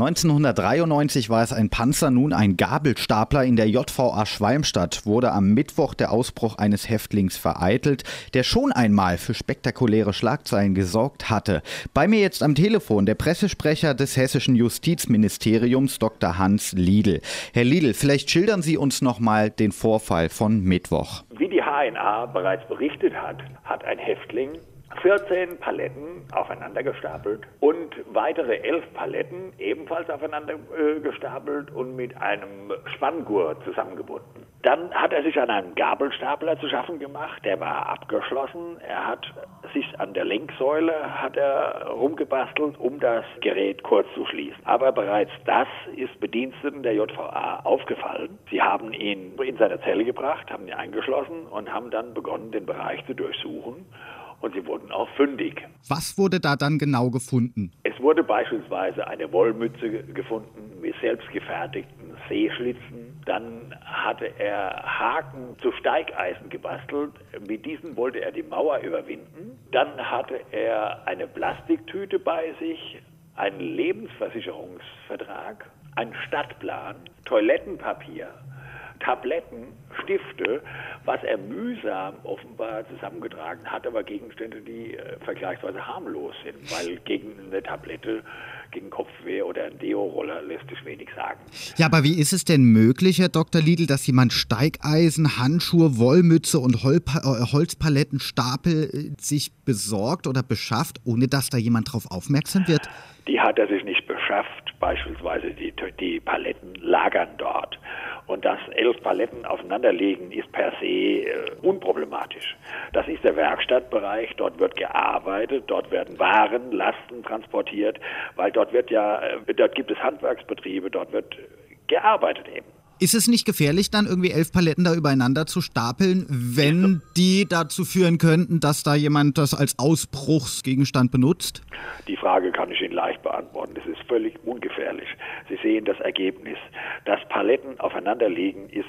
1993 war es ein Panzer, nun ein Gabelstapler in der JVA Schwalmstadt, wurde am Mittwoch der Ausbruch eines Häftlings vereitelt, der schon einmal für spektakuläre Schlagzeilen gesorgt hatte. Bei mir jetzt am Telefon der Pressesprecher des hessischen Justizministeriums, Dr. Hans Liedl. Herr Liedl, vielleicht schildern Sie uns noch mal den Vorfall von Mittwoch. Wie die HNA bereits berichtet hat, hat ein Häftling 14 Paletten aufeinander gestapelt und weitere 11 Paletten ebenfalls aufeinander äh, gestapelt und mit einem Spanngurt zusammengebunden. Dann hat er sich an einem Gabelstapler zu schaffen gemacht, der war abgeschlossen. Er hat sich an der Lenksäule hat er rumgebastelt, um das Gerät kurz zu schließen. Aber bereits das ist Bediensteten der JVA aufgefallen. Sie haben ihn in seine Zelle gebracht, haben ihn eingeschlossen und haben dann begonnen, den Bereich zu durchsuchen und sie wurden auch fündig. Was wurde da dann genau gefunden? Es wurde beispielsweise eine Wollmütze gefunden mit selbstgefertigten Seeschlitzen. Dann hatte er Haken zu Steigeisen gebastelt. Mit diesen wollte er die Mauer überwinden. Dann hatte er eine Plastiktüte bei sich, einen Lebensversicherungsvertrag, einen Stadtplan, Toilettenpapier, Tabletten, Stifte, was er mühsam offenbar zusammengetragen hat, aber Gegenstände, die äh, vergleichsweise harmlos sind, weil gegen eine Tablette, gegen Kopfweh oder ein Deo-Roller lässt sich wenig sagen. Ja, aber wie ist es denn möglich, Herr Dr. Liedl, dass jemand Steigeisen, Handschuhe, Wollmütze und Holpa äh, Holzpalettenstapel sich besorgt oder beschafft, ohne dass da jemand drauf aufmerksam wird? Die hat er sich nicht beschafft, beispielsweise die, die Paletten lagern dort. Und das elf Paletten aufeinanderlegen ist per se äh, unproblematisch. Das ist der Werkstattbereich, dort wird gearbeitet, dort werden Waren, Lasten transportiert, weil dort wird ja, äh, dort gibt es Handwerksbetriebe, dort wird gearbeitet eben. Ist es nicht gefährlich, dann irgendwie elf Paletten da übereinander zu stapeln, wenn die dazu führen könnten, dass da jemand das als Ausbruchsgegenstand benutzt? Die Frage kann ich Ihnen leicht beantworten. Das ist völlig ungefährlich. Sie sehen das Ergebnis. Dass Paletten aufeinander liegen, ist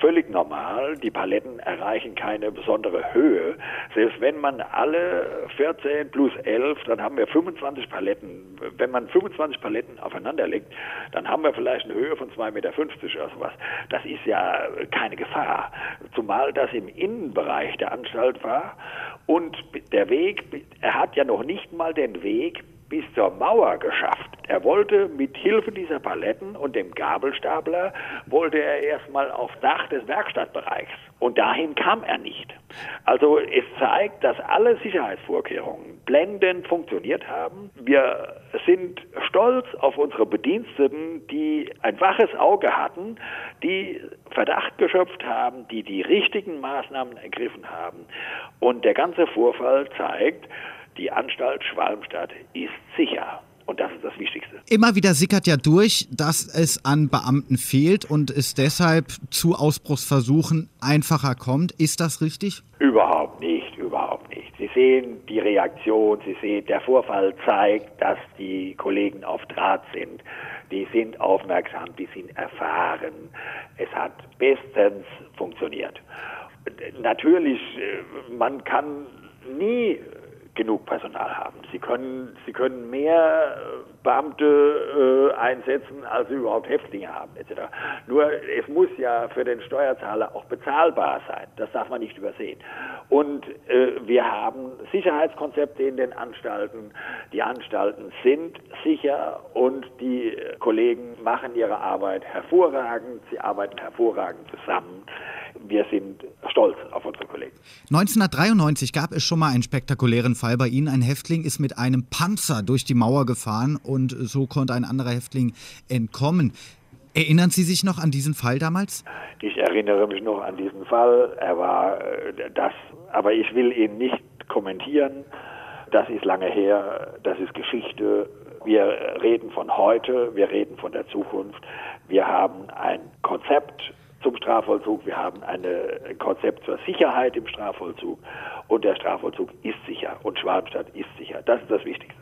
völlig normal. Die Paletten erreichen keine besondere Höhe. Selbst wenn man alle 14 plus 11, dann haben wir 25 Paletten. Wenn man 25 Paletten aufeinander legt, dann haben wir vielleicht eine Höhe von 2,50 Meter oder sowas. Das ist ja keine Gefahr. Zumal das im Innenbereich der Anstalt war und der Weg, er hat ja noch nicht mal den Weg bis zur Mauer geschafft. Er wollte mit Hilfe dieser Paletten und dem Gabelstapler wollte er erstmal aufs Dach des Werkstattbereichs. Und dahin kam er nicht. Also es zeigt, dass alle Sicherheitsvorkehrungen blendend funktioniert haben. Wir sind stolz auf unsere Bediensteten, die ein waches Auge hatten, die Verdacht geschöpft haben, die die richtigen Maßnahmen ergriffen haben. Und der ganze Vorfall zeigt, die Anstalt Schwalmstadt ist sicher. Und das ist das Wichtigste. Immer wieder sickert ja durch, dass es an Beamten fehlt und es deshalb zu Ausbruchsversuchen einfacher kommt. Ist das richtig? Überhaupt nicht, überhaupt nicht. Sie sehen die Reaktion, Sie sehen, der Vorfall zeigt, dass die Kollegen auf Draht sind. Die sind aufmerksam, die sind erfahren. Es hat bestens funktioniert. Natürlich, äh, man kann nie genug Personal haben. Sie können, sie können mehr äh, Beamte äh, einsetzen, als sie überhaupt Häftlinge haben, etc. Nur es muss ja für den Steuerzahler auch bezahlbar sein. Das darf man nicht übersehen. Und äh, wir haben Sicherheitskonzepte in den Anstalten. Die Anstalten sind sicher und die Kollegen machen ihre Arbeit hervorragend. Sie arbeiten hervorragend zusammen wir sind stolz auf unsere Kollegen. 1993 gab es schon mal einen spektakulären Fall bei Ihnen. Ein Häftling ist mit einem Panzer durch die Mauer gefahren und so konnte ein anderer Häftling entkommen. Erinnern Sie sich noch an diesen Fall damals? Ich erinnere mich noch an diesen Fall. Er war äh, das, aber ich will ihn nicht kommentieren. Das ist lange her, das ist Geschichte. Wir reden von heute, wir reden von der Zukunft. Wir haben ein Konzept Strafvollzug, wir haben ein Konzept zur Sicherheit im Strafvollzug und der Strafvollzug ist sicher und Schwalmstadt ist sicher. Das ist das Wichtigste.